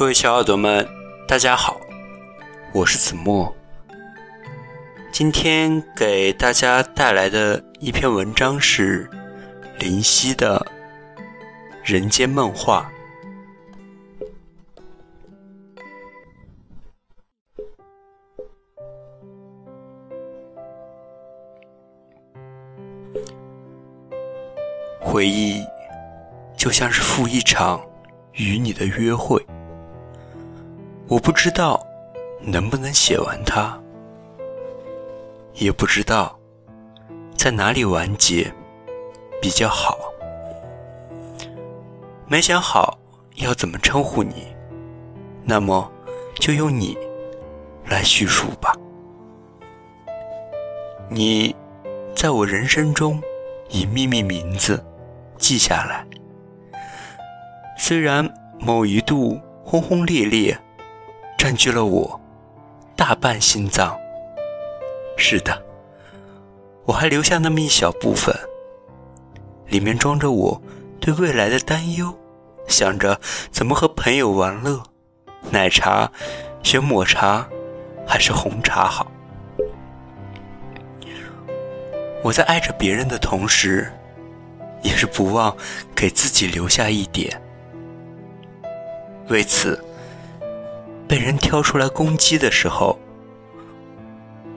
各位小耳朵们，大家好，我是子墨。今天给大家带来的一篇文章是林夕的《人间梦话》。回忆就像是赴一场与你的约会。我不知道能不能写完它，也不知道在哪里完结比较好。没想好要怎么称呼你，那么就用你来叙述吧。你在我人生中以秘密名字记下来，虽然某一度轰轰烈烈。占据了我大半心脏。是的，我还留下那么一小部分，里面装着我对未来的担忧，想着怎么和朋友玩乐，奶茶选抹茶还是红茶好。我在爱着别人的同时，也是不忘给自己留下一点。为此。被人挑出来攻击的时候，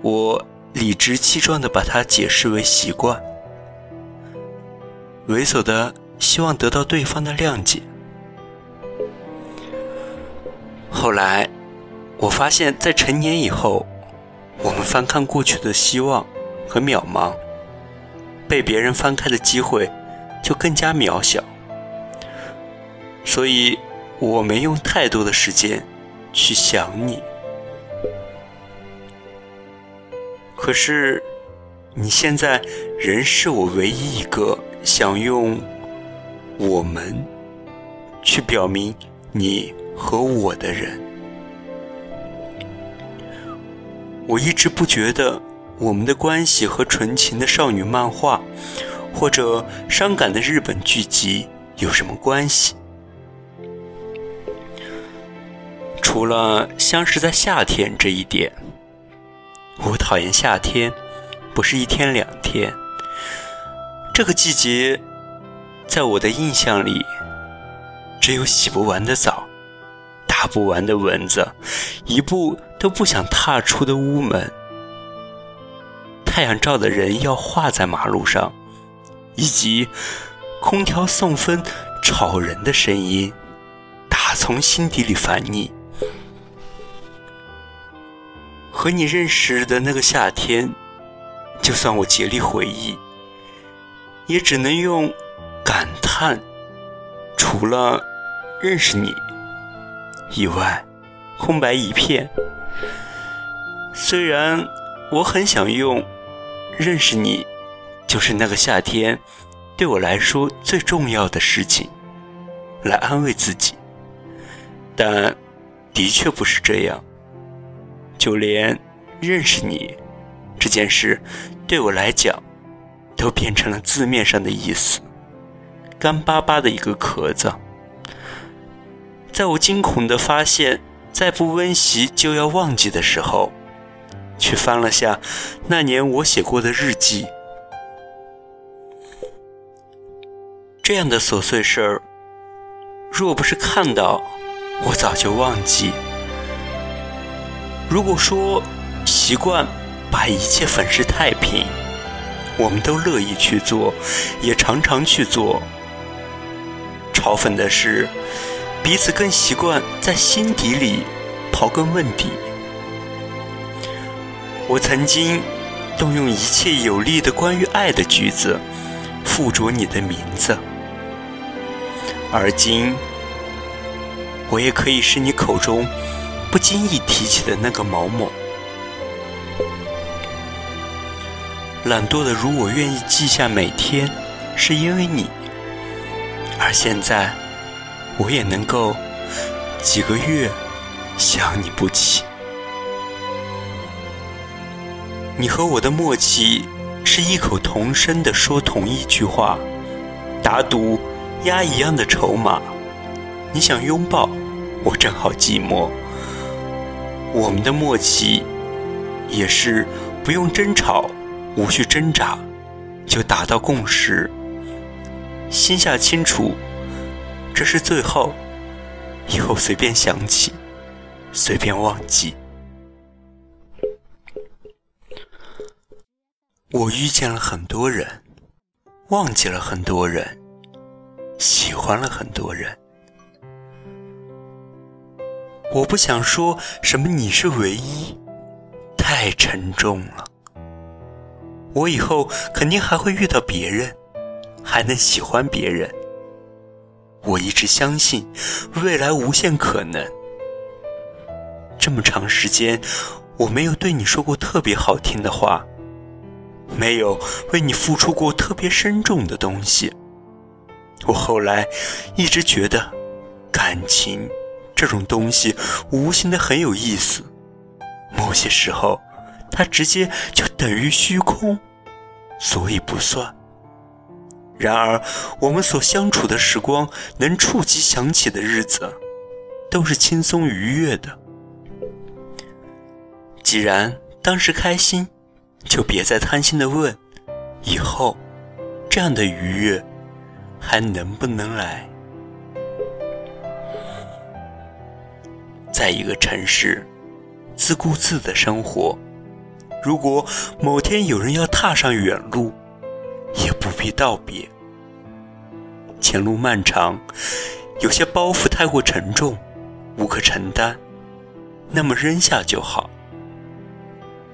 我理直气壮地把它解释为习惯，猥琐的希望得到对方的谅解。后来，我发现，在成年以后，我们翻看过去的希望和渺茫，被别人翻开的机会就更加渺小，所以我没用太多的时间。去想你，可是你现在仍是我唯一一个想用“我们”去表明你和我的人。我一直不觉得我们的关系和纯情的少女漫画或者伤感的日本剧集有什么关系。除了相识在夏天这一点，我讨厌夏天，不是一天两天。这个季节，在我的印象里，只有洗不完的澡，打不完的蚊子，一步都不想踏出的屋门，太阳照的人要画在马路上，以及空调送风吵人的声音，打从心底里烦腻。和你认识的那个夏天，就算我竭力回忆，也只能用感叹。除了认识你以外，空白一片。虽然我很想用认识你，就是那个夏天对我来说最重要的事情，来安慰自己，但的确不是这样。就连认识你这件事，对我来讲，都变成了字面上的意思，干巴巴的一个壳子。在我惊恐的发现再不温习就要忘记的时候，却翻了下那年我写过的日记。这样的琐碎事儿，若不是看到，我早就忘记。如果说习惯把一切粉饰太平，我们都乐意去做，也常常去做。嘲讽的是，彼此更习惯在心底里刨根问底。我曾经动用一切有力的关于爱的句子，附着你的名字。而今，我也可以是你口中不经意提起的那个毛某。懒惰的如我愿意记下每天，是因为你。而现在，我也能够几个月想你不起。你和我的默契是异口同声的说同一句话，打赌押一样的筹码。你想拥抱，我正好寂寞。我们的默契也是不用争吵。无需挣扎，就达到共识。心下清楚，这是最后，以后随便想起，随便忘记。我遇见了很多人，忘记了很多人，喜欢了很多人。我不想说什么你是唯一，太沉重了。我以后肯定还会遇到别人，还能喜欢别人。我一直相信未来无限可能。这么长时间，我没有对你说过特别好听的话，没有为你付出过特别深重的东西。我后来一直觉得，感情这种东西无形的很有意思。某些时候。它直接就等于虚空，所以不算。然而，我们所相处的时光，能触及想起的日子，都是轻松愉悦的。既然当时开心，就别再贪心的问，以后这样的愉悦还能不能来？在一个城市，自顾自的生活。如果某天有人要踏上远路，也不必道别。前路漫长，有些包袱太过沉重，无可承担，那么扔下就好。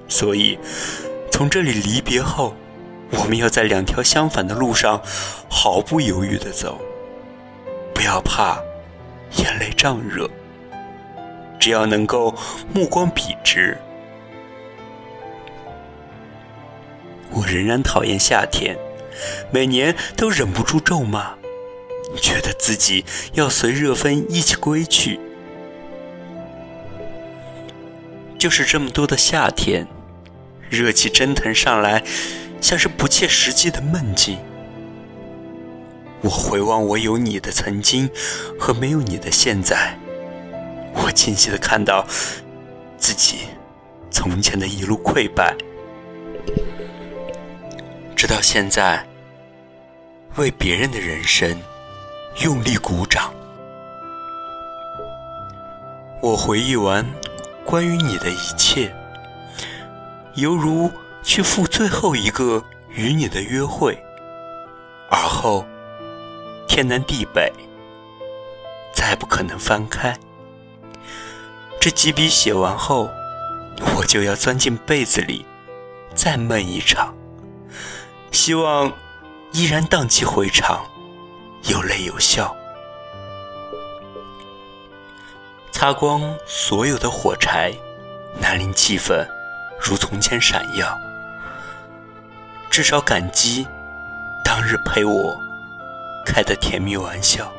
所以，从这里离别后，我们要在两条相反的路上毫不犹豫地走，不要怕眼泪胀热，只要能够目光笔直。我仍然讨厌夏天，每年都忍不住咒骂，觉得自己要随热风一起归去。就是这么多的夏天，热气蒸腾上来，像是不切实际的梦境。我回望我有你的曾经和没有你的现在，我清晰的看到自己从前的一路溃败。直到现在，为别人的人生用力鼓掌。我回忆完关于你的一切，犹如去赴最后一个与你的约会，而后天南地北，再不可能翻开。这几笔写完后，我就要钻进被子里，再闷一场。希望依然荡气回肠，有泪有笑。擦光所有的火柴，难令气氛如从前闪耀。至少感激当日陪我开的甜蜜玩笑。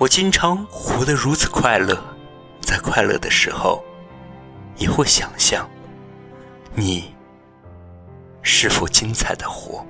我经常活得如此快乐，在快乐的时候，也会想象你。是否精彩的活？